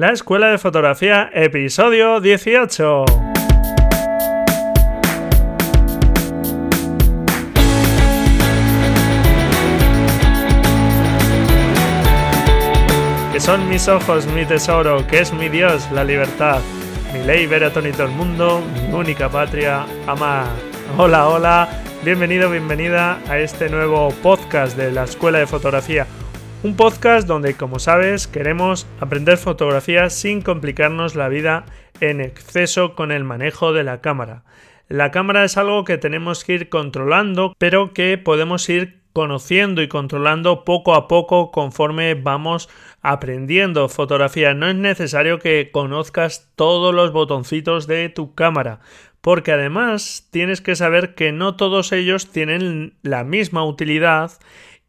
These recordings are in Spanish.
La Escuela de Fotografía, episodio 18. Que son mis ojos, mi tesoro, que es mi Dios, la libertad. Mi ley, ver a todo el mundo, mi única patria, amar. Hola, hola, bienvenido, bienvenida a este nuevo podcast de la Escuela de Fotografía un podcast donde, como sabes, queremos aprender fotografía sin complicarnos la vida en exceso con el manejo de la cámara. La cámara es algo que tenemos que ir controlando, pero que podemos ir conociendo y controlando poco a poco conforme vamos aprendiendo fotografía. No es necesario que conozcas todos los botoncitos de tu cámara, porque además tienes que saber que no todos ellos tienen la misma utilidad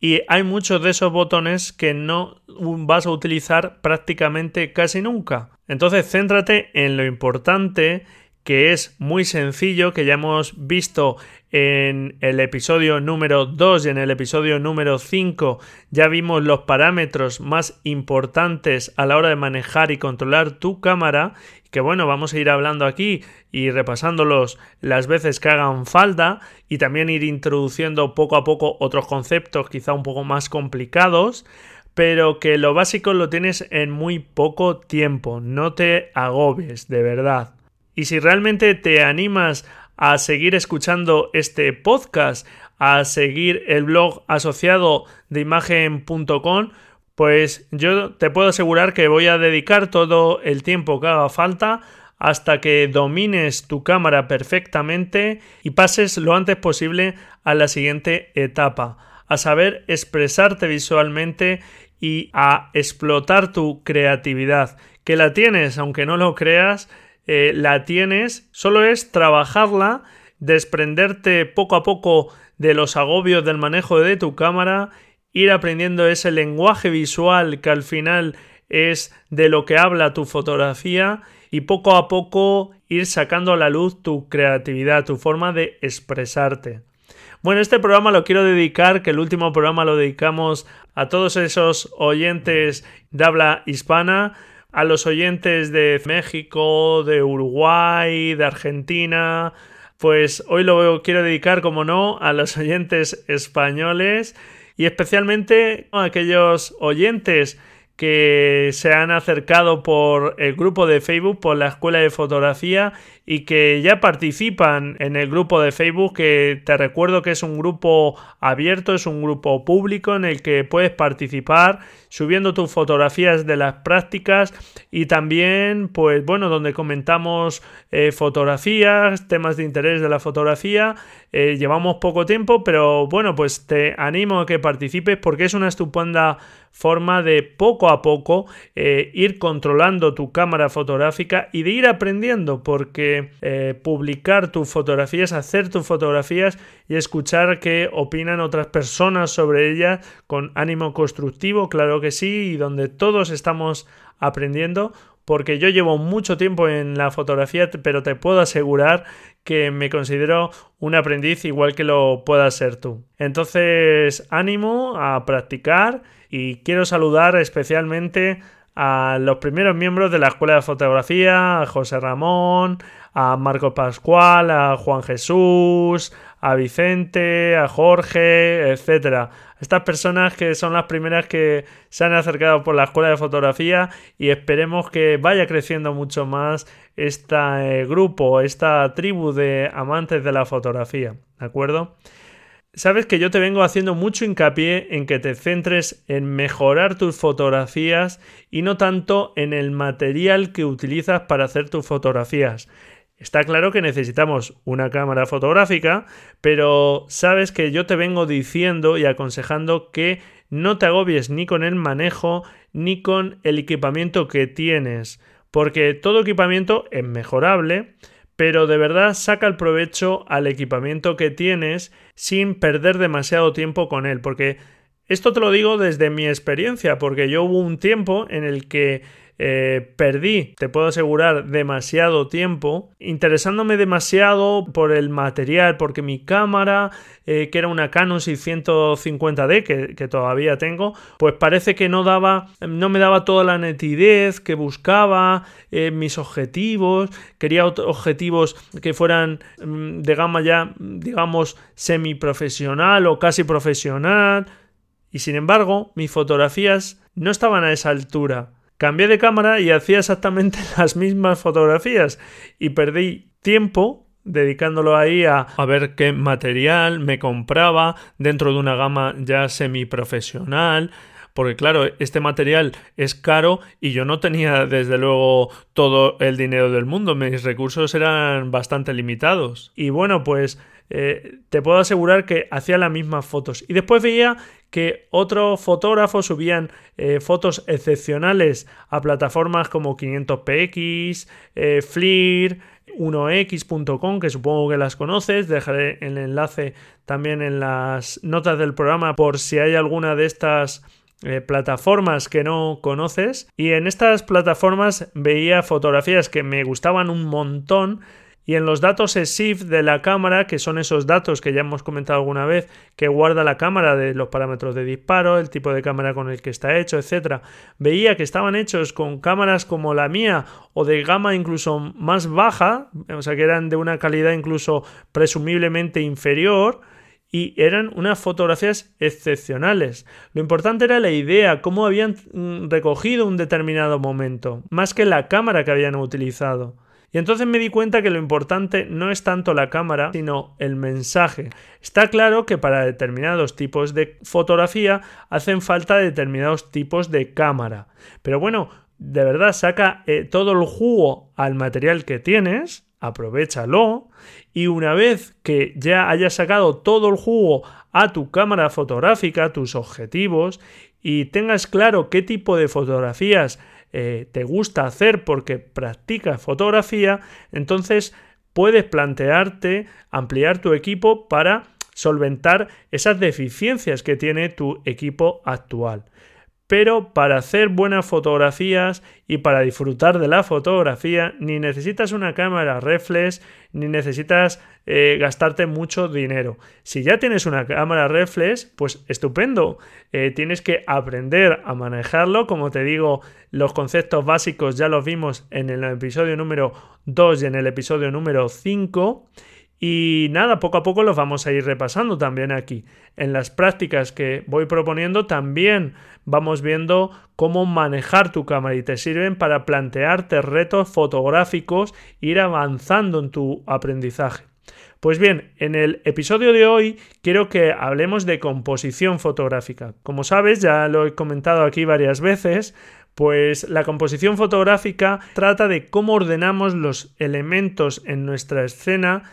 y hay muchos de esos botones que no vas a utilizar prácticamente casi nunca. Entonces céntrate en lo importante que es muy sencillo, que ya hemos visto en el episodio número 2 y en el episodio número 5 ya vimos los parámetros más importantes a la hora de manejar y controlar tu cámara que bueno, vamos a ir hablando aquí y repasándolos las veces que hagan falta y también ir introduciendo poco a poco otros conceptos quizá un poco más complicados, pero que lo básico lo tienes en muy poco tiempo, no te agobies, de verdad. Y si realmente te animas a seguir escuchando este podcast, a seguir el blog asociado de imagen.com, pues yo te puedo asegurar que voy a dedicar todo el tiempo que haga falta hasta que domines tu cámara perfectamente y pases lo antes posible a la siguiente etapa, a saber expresarte visualmente y a explotar tu creatividad, que la tienes, aunque no lo creas, eh, la tienes, solo es trabajarla, desprenderte poco a poco de los agobios del manejo de tu cámara ir aprendiendo ese lenguaje visual que al final es de lo que habla tu fotografía y poco a poco ir sacando a la luz tu creatividad, tu forma de expresarte. Bueno, este programa lo quiero dedicar, que el último programa lo dedicamos a todos esos oyentes de habla hispana, a los oyentes de México, de Uruguay, de Argentina, pues hoy lo quiero dedicar, como no, a los oyentes españoles y especialmente a aquellos oyentes que se han acercado por el grupo de Facebook, por la Escuela de Fotografía y que ya participan en el grupo de Facebook, que te recuerdo que es un grupo abierto, es un grupo público en el que puedes participar subiendo tus fotografías de las prácticas y también, pues bueno, donde comentamos eh, fotografías, temas de interés de la fotografía. Eh, llevamos poco tiempo, pero bueno, pues te animo a que participes porque es una estupenda forma de poco a poco eh, ir controlando tu cámara fotográfica y de ir aprendiendo porque eh, publicar tus fotografías, hacer tus fotografías y escuchar qué opinan otras personas sobre ellas con ánimo constructivo, claro que sí, y donde todos estamos aprendiendo porque yo llevo mucho tiempo en la fotografía, pero te puedo asegurar que me considero un aprendiz igual que lo puedas ser tú. Entonces, ánimo a practicar y quiero saludar especialmente a los primeros miembros de la Escuela de Fotografía, a José Ramón, a Marco Pascual, a Juan Jesús, a Vicente, a Jorge, etcétera. Estas personas que son las primeras que se han acercado por la escuela de fotografía y esperemos que vaya creciendo mucho más este grupo, esta tribu de amantes de la fotografía, ¿de acuerdo? Sabes que yo te vengo haciendo mucho hincapié en que te centres en mejorar tus fotografías y no tanto en el material que utilizas para hacer tus fotografías. Está claro que necesitamos una cámara fotográfica, pero sabes que yo te vengo diciendo y aconsejando que no te agobies ni con el manejo ni con el equipamiento que tienes, porque todo equipamiento es mejorable, pero de verdad saca el provecho al equipamiento que tienes sin perder demasiado tiempo con él, porque esto te lo digo desde mi experiencia, porque yo hubo un tiempo en el que eh, perdí, te puedo asegurar, demasiado tiempo, interesándome demasiado por el material, porque mi cámara, eh, que era una Canon 650D, que, todavía tengo, pues parece que no daba, no me daba toda la nitidez que buscaba, eh, mis objetivos, quería objetivos que fueran mm, de gama ya, digamos, semiprofesional o casi profesional, y sin embargo, mis fotografías no estaban a esa altura. Cambié de cámara y hacía exactamente las mismas fotografías y perdí tiempo dedicándolo ahí a, a, ver qué material me compraba dentro de una gama ya semiprofesional. Porque claro, este material es caro y yo no tenía desde luego todo el dinero del mundo, mis recursos eran bastante limitados. Y bueno, pues eh, te puedo asegurar que hacía las mismas fotos. Y después veía que otros fotógrafos subían eh, fotos excepcionales a plataformas como 500px, eh, FLIR, 1x.com, que supongo que las conoces. Dejaré el enlace también en las notas del programa por si hay alguna de estas plataformas que no conoces. Y en estas plataformas veía fotografías que me gustaban un montón y en los datos EXIF de la cámara, que son esos datos que ya hemos comentado alguna vez, que guarda la cámara de los parámetros de disparo, el tipo de cámara con el que está hecho, etcétera, veía que estaban hechos con cámaras como la mía o de gama incluso más baja, o sea que eran de una calidad incluso presumiblemente inferior, y eran unas fotografías excepcionales. Lo importante era la idea, cómo habían mm, recogido un determinado momento, más que la cámara que habían utilizado. Y entonces me di cuenta que lo importante no es tanto la cámara, sino el mensaje. Está claro que para determinados tipos de fotografía hacen falta determinados tipos de cámara. Pero bueno, de verdad saca eh, todo el jugo al material que tienes, aprovechalo y una vez que ya hayas sacado todo el jugo a tu cámara fotográfica, tus objetivos y tengas claro qué tipo de fotografías eh, te gusta hacer porque practicas fotografía, entonces puedes plantearte ampliar tu equipo para solventar esas deficiencias que tiene tu equipo actual pero para hacer buenas fotografías y para disfrutar de la fotografía ni necesitas una cámara reflex ni necesitas eh, gastarte mucho dinero. Si ya tienes una cámara reflex, pues estupendo. Eh, tienes que aprender a manejarlo. Como te digo, los conceptos básicos ya los vimos en el episodio número 2 y en el episodio número 5. Y nada, poco a poco los vamos a ir repasando también aquí. En las prácticas que voy proponiendo también vamos viendo cómo manejar tu cámara y te sirven para plantearte retos fotográficos e ir avanzando en tu aprendizaje. Pues bien, en el episodio de hoy quiero que hablemos de composición fotográfica. Como sabes, ya lo he comentado aquí varias veces, pues la composición fotográfica trata de cómo ordenamos los elementos en nuestra escena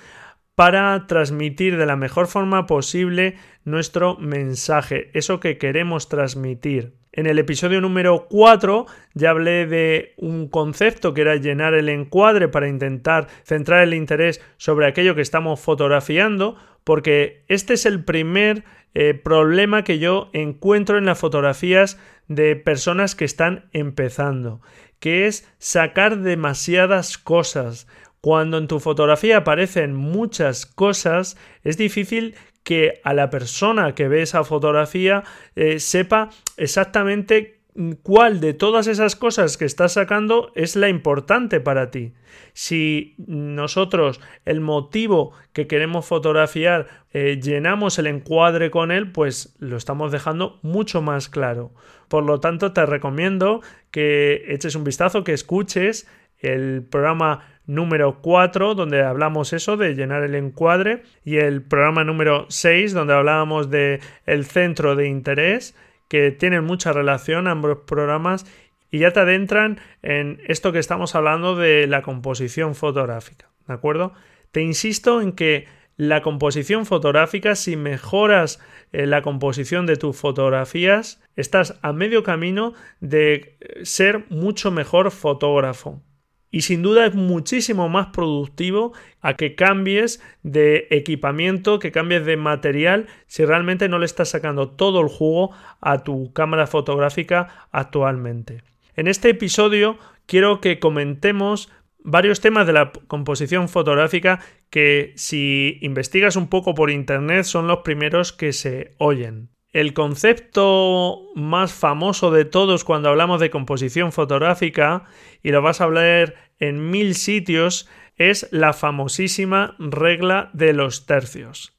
para transmitir de la mejor forma posible nuestro mensaje, eso que queremos transmitir. En el episodio número 4 ya hablé de un concepto que era llenar el encuadre para intentar centrar el interés sobre aquello que estamos fotografiando, porque este es el primer eh, problema que yo encuentro en las fotografías de personas que están empezando, que es sacar demasiadas cosas. Cuando en tu fotografía aparecen muchas cosas, es difícil que a la persona que ve esa fotografía eh, sepa exactamente cuál de todas esas cosas que estás sacando es la importante para ti. Si nosotros el motivo que queremos fotografiar eh, llenamos el encuadre con él, pues lo estamos dejando mucho más claro. Por lo tanto, te recomiendo que eches un vistazo, que escuches el programa número 4, donde hablamos eso de llenar el encuadre, y el programa número 6, donde hablábamos de el centro de interés, que tienen mucha relación ambos programas y ya te adentran en esto que estamos hablando de la composición fotográfica, ¿de acuerdo? Te insisto en que la composición fotográfica, si mejoras eh, la composición de tus fotografías, estás a medio camino de ser mucho mejor fotógrafo y sin duda es muchísimo más productivo a que cambies de equipamiento, que cambies de material si realmente no le estás sacando todo el jugo a tu cámara fotográfica actualmente. En este episodio quiero que comentemos varios temas de la composición fotográfica que si investigas un poco por internet son los primeros que se oyen. El concepto más famoso de todos cuando hablamos de composición fotográfica, y lo vas a hablar en mil sitios, es la famosísima regla de los tercios.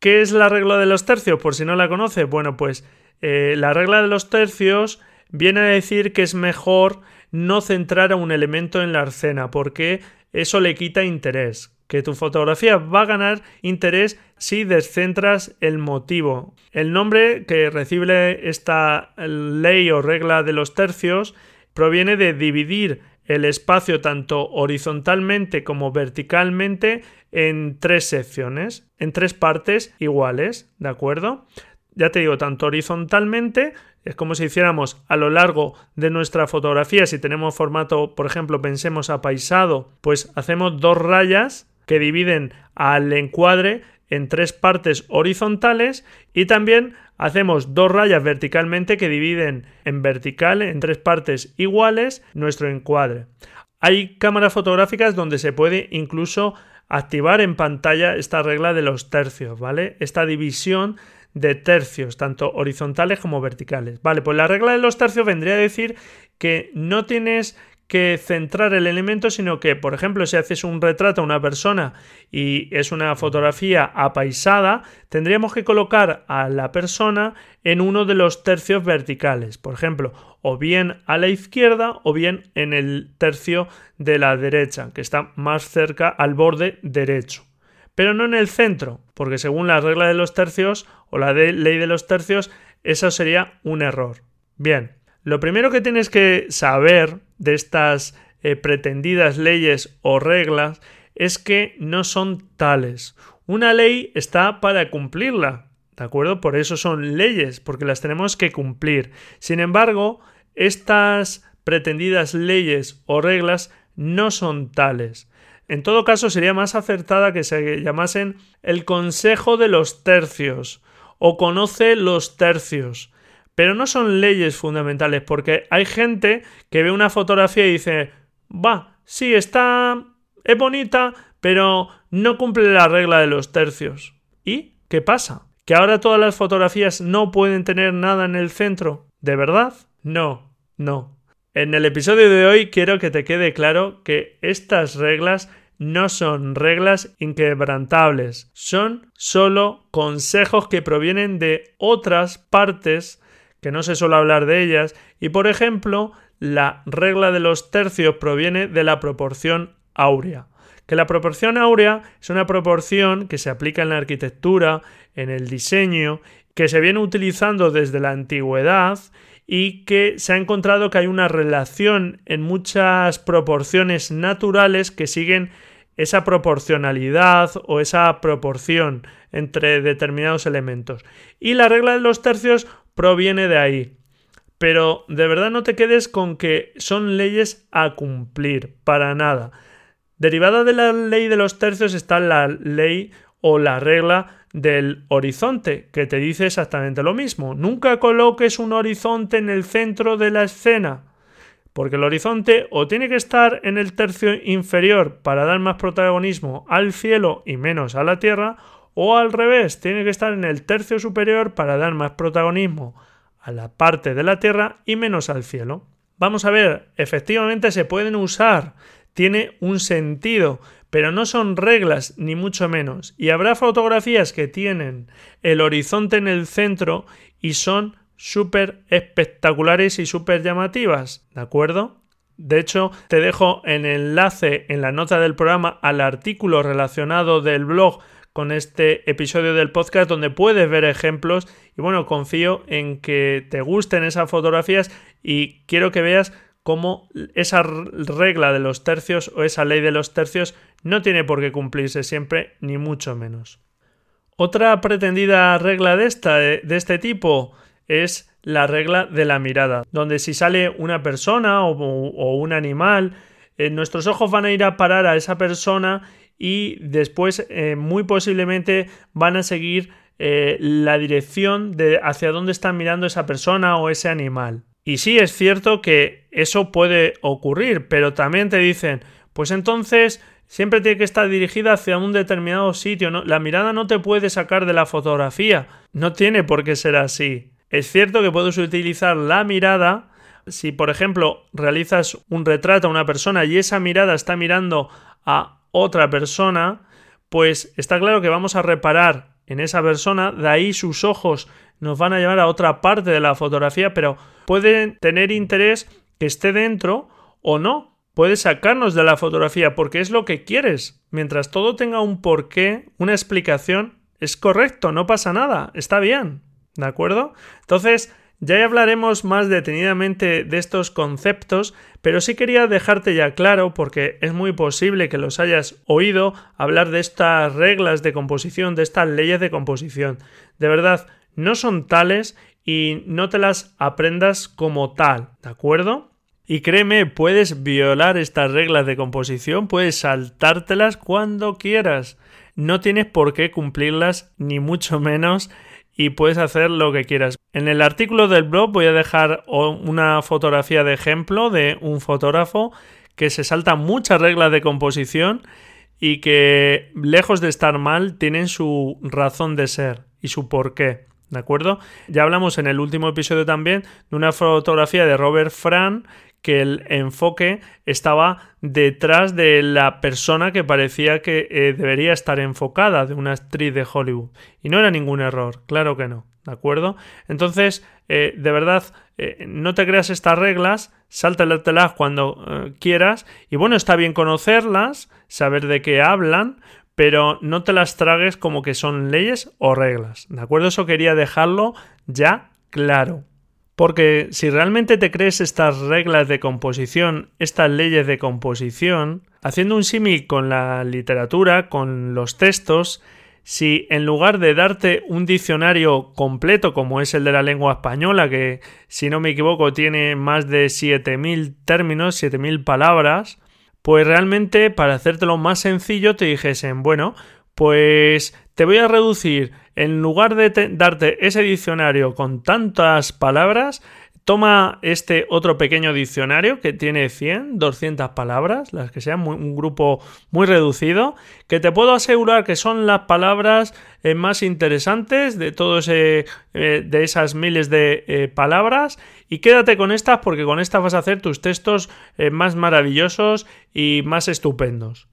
¿Qué es la regla de los tercios? Por si no la conoces, bueno, pues eh, la regla de los tercios viene a decir que es mejor no centrar a un elemento en la escena porque eso le quita interés que tu fotografía va a ganar interés si descentras el motivo. El nombre que recibe esta ley o regla de los tercios proviene de dividir el espacio tanto horizontalmente como verticalmente en tres secciones, en tres partes iguales, ¿de acuerdo? Ya te digo, tanto horizontalmente, es como si hiciéramos a lo largo de nuestra fotografía, si tenemos formato, por ejemplo, pensemos apaisado, pues hacemos dos rayas que dividen al encuadre en tres partes horizontales y también hacemos dos rayas verticalmente que dividen en vertical en tres partes iguales nuestro encuadre. Hay cámaras fotográficas donde se puede incluso activar en pantalla esta regla de los tercios, ¿vale? Esta división de tercios, tanto horizontales como verticales. Vale, pues la regla de los tercios vendría a decir que no tienes que centrar el elemento, sino que, por ejemplo, si haces un retrato a una persona y es una fotografía apaisada, tendríamos que colocar a la persona en uno de los tercios verticales, por ejemplo, o bien a la izquierda o bien en el tercio de la derecha, que está más cerca al borde derecho. Pero no en el centro, porque según la regla de los tercios o la ley de los tercios, eso sería un error. Bien, lo primero que tienes que saber de estas eh, pretendidas leyes o reglas es que no son tales. Una ley está para cumplirla, ¿de acuerdo? Por eso son leyes, porque las tenemos que cumplir. Sin embargo, estas pretendidas leyes o reglas no son tales. En todo caso, sería más acertada que se llamasen el Consejo de los Tercios o conoce los tercios pero no son leyes fundamentales, porque hay gente que ve una fotografía y dice, va, sí, está, es bonita, pero no cumple la regla de los tercios. ¿Y qué pasa? ¿Que ahora todas las fotografías no pueden tener nada en el centro? ¿De verdad? No, no. En el episodio de hoy quiero que te quede claro que estas reglas no son reglas inquebrantables, son solo consejos que provienen de otras partes que no se suele hablar de ellas, y por ejemplo, la regla de los tercios proviene de la proporción áurea. Que la proporción áurea es una proporción que se aplica en la arquitectura, en el diseño, que se viene utilizando desde la antigüedad y que se ha encontrado que hay una relación en muchas proporciones naturales que siguen esa proporcionalidad o esa proporción entre determinados elementos. Y la regla de los tercios proviene de ahí. Pero de verdad no te quedes con que son leyes a cumplir, para nada. Derivada de la ley de los tercios está la ley o la regla del horizonte, que te dice exactamente lo mismo. Nunca coloques un horizonte en el centro de la escena, porque el horizonte o tiene que estar en el tercio inferior para dar más protagonismo al cielo y menos a la tierra, o al revés, tiene que estar en el tercio superior para dar más protagonismo a la parte de la Tierra y menos al cielo. Vamos a ver, efectivamente se pueden usar, tiene un sentido, pero no son reglas ni mucho menos. Y habrá fotografías que tienen el horizonte en el centro y son súper espectaculares y súper llamativas, ¿de acuerdo? De hecho, te dejo en enlace en la nota del programa al artículo relacionado del blog con este episodio del podcast donde puedes ver ejemplos y bueno, confío en que te gusten esas fotografías y quiero que veas cómo esa regla de los tercios o esa ley de los tercios no tiene por qué cumplirse siempre ni mucho menos. Otra pretendida regla de, esta, de este tipo es la regla de la mirada, donde si sale una persona o, o un animal, eh, nuestros ojos van a ir a parar a esa persona y después eh, muy posiblemente van a seguir eh, la dirección de hacia dónde está mirando esa persona o ese animal. Y sí es cierto que eso puede ocurrir, pero también te dicen, pues entonces siempre tiene que estar dirigida hacia un determinado sitio. La mirada no te puede sacar de la fotografía. No tiene por qué ser así. Es cierto que puedes utilizar la mirada si, por ejemplo, realizas un retrato a una persona y esa mirada está mirando a otra persona, pues está claro que vamos a reparar en esa persona, de ahí sus ojos nos van a llevar a otra parte de la fotografía, pero puede tener interés que esté dentro o no. Puede sacarnos de la fotografía porque es lo que quieres. Mientras todo tenga un porqué, una explicación, es correcto, no pasa nada, está bien. ¿De acuerdo? Entonces, ya hablaremos más detenidamente de estos conceptos, pero sí quería dejarte ya claro, porque es muy posible que los hayas oído hablar de estas reglas de composición, de estas leyes de composición. De verdad, no son tales y no te las aprendas como tal, ¿de acuerdo? Y créeme, puedes violar estas reglas de composición, puedes saltártelas cuando quieras. No tienes por qué cumplirlas, ni mucho menos y puedes hacer lo que quieras. En el artículo del blog voy a dejar una fotografía de ejemplo de un fotógrafo que se salta muchas reglas de composición y que, lejos de estar mal, tienen su razón de ser y su porqué. ¿De acuerdo? Ya hablamos en el último episodio también de una fotografía de Robert Fran que el enfoque estaba detrás de la persona que parecía que eh, debería estar enfocada de una actriz de Hollywood. Y no era ningún error, claro que no. ¿De acuerdo? Entonces, eh, de verdad, eh, no te creas estas reglas, sáltatelas cuando quieras. Y bueno, está bien conocerlas, saber de qué hablan, pero no te las tragues como que son leyes o reglas. ¿De acuerdo? Eso quería dejarlo ya claro. Porque si realmente te crees estas reglas de composición, estas leyes de composición, haciendo un símil con la literatura, con los textos, si en lugar de darte un diccionario completo como es el de la lengua española, que si no me equivoco tiene más de 7.000 términos, 7.000 palabras, pues realmente para hacértelo más sencillo te dijesen, bueno, pues te voy a reducir, en lugar de darte ese diccionario con tantas palabras, toma este otro pequeño diccionario que tiene 100, 200 palabras, las que sean un grupo muy reducido, que te puedo asegurar que son las palabras eh, más interesantes de todos eh, de esas miles de eh, palabras y quédate con estas porque con estas vas a hacer tus textos más maravillosos y más estupendos.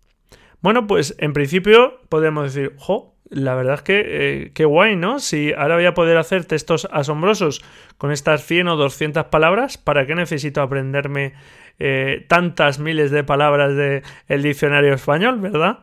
Bueno, pues en principio podemos decir, jo, la verdad es que eh, qué guay, ¿no? Si ahora voy a poder hacer textos asombrosos con estas 100 o 200 palabras, ¿para qué necesito aprenderme eh, tantas miles de palabras del diccionario español, verdad?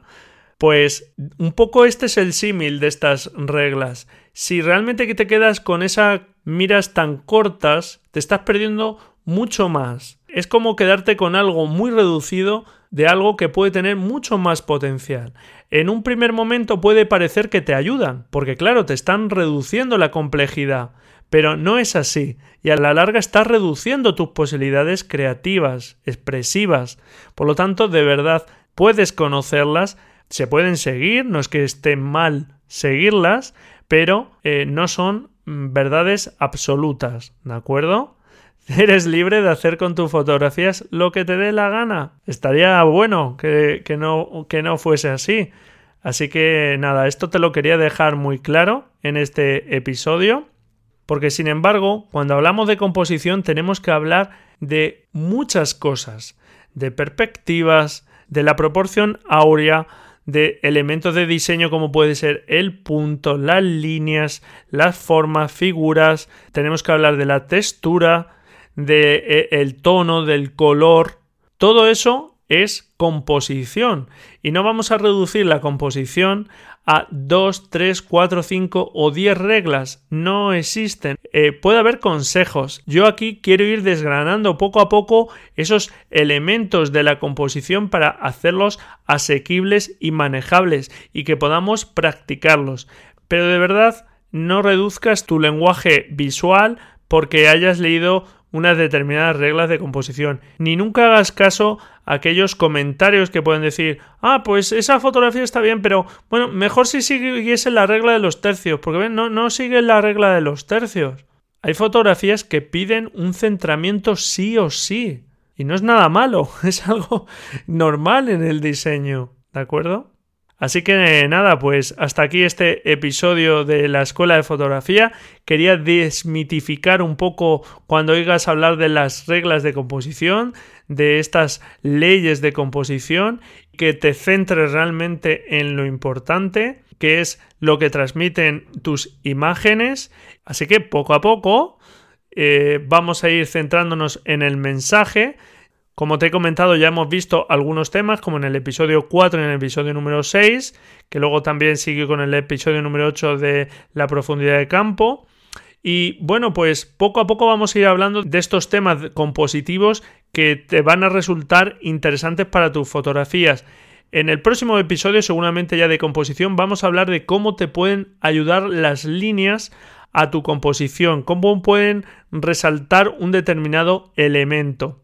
Pues un poco este es el símil de estas reglas. Si realmente te quedas con esas miras tan cortas, te estás perdiendo mucho más. Es como quedarte con algo muy reducido de algo que puede tener mucho más potencial. En un primer momento puede parecer que te ayudan, porque claro, te están reduciendo la complejidad, pero no es así, y a la larga estás reduciendo tus posibilidades creativas, expresivas. Por lo tanto, de verdad, puedes conocerlas, se pueden seguir, no es que esté mal seguirlas, pero eh, no son mm, verdades absolutas, ¿de acuerdo? Eres libre de hacer con tus fotografías lo que te dé la gana. Estaría bueno que, no, que no fuese así. Así que nada, esto te lo quería dejar muy claro en este episodio. Porque sin embargo, cuando hablamos de composición tenemos que hablar de muchas cosas. De perspectivas, de la proporción áurea, de elementos de diseño como puede ser el punto, las líneas, las formas, figuras. Tenemos que hablar de la textura, del de, eh, tono, del color. Todo eso es composición. Y no vamos a reducir la composición a 2, 3, 4, 5 o 10 reglas. No existen. Eh, puede haber consejos. Yo aquí quiero ir desgranando poco a poco esos elementos de la composición para hacerlos asequibles y manejables y que podamos practicarlos. Pero de verdad, no reduzcas tu lenguaje visual porque hayas leído unas determinadas reglas de composición. Ni nunca hagas caso a aquellos comentarios que pueden decir, ah, pues esa fotografía está bien, pero bueno, mejor si siguiese la regla de los tercios, porque no, no sigue la regla de los tercios. Hay fotografías que piden un centramiento sí o sí. Y no es nada malo, es algo normal en el diseño, ¿de acuerdo? Así que nada, pues hasta aquí este episodio de la Escuela de Fotografía. Quería desmitificar un poco cuando oigas hablar de las reglas de composición, de estas leyes de composición, que te centres realmente en lo importante, que es lo que transmiten tus imágenes. Así que poco a poco eh, vamos a ir centrándonos en el mensaje como te he comentado, ya hemos visto algunos temas, como en el episodio 4 y en el episodio número 6, que luego también sigue con el episodio número 8 de la profundidad de campo. Y bueno, pues poco a poco vamos a ir hablando de estos temas compositivos que te van a resultar interesantes para tus fotografías. En el próximo episodio, seguramente ya de composición, vamos a hablar de cómo te pueden ayudar las líneas a tu composición, cómo pueden resaltar un determinado elemento.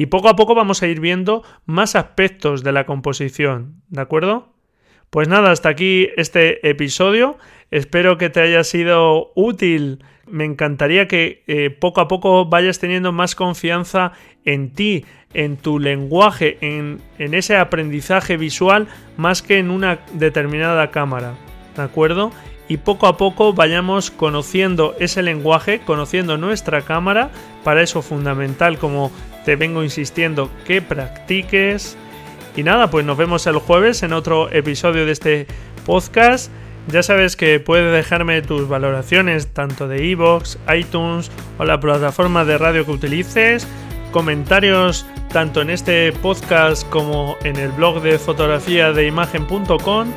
Y poco a poco vamos a ir viendo más aspectos de la composición, ¿de acuerdo? Pues nada, hasta aquí este episodio. Espero que te haya sido útil. Me encantaría que eh, poco a poco vayas teniendo más confianza en ti, en tu lenguaje, en, en ese aprendizaje visual, más que en una determinada cámara. ¿De acuerdo? Y poco a poco vayamos conociendo ese lenguaje, conociendo nuestra cámara. Para eso fundamental, como te vengo insistiendo, que practiques. Y nada, pues nos vemos el jueves en otro episodio de este podcast. Ya sabes que puedes dejarme tus valoraciones tanto de iVoox, iTunes o la plataforma de radio que utilices, comentarios tanto en este podcast como en el blog de fotografía de imagen.com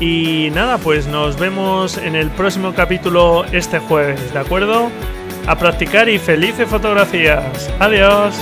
y nada, pues nos vemos en el próximo capítulo este jueves, ¿de acuerdo? A practicar y felices fotografías. Adiós.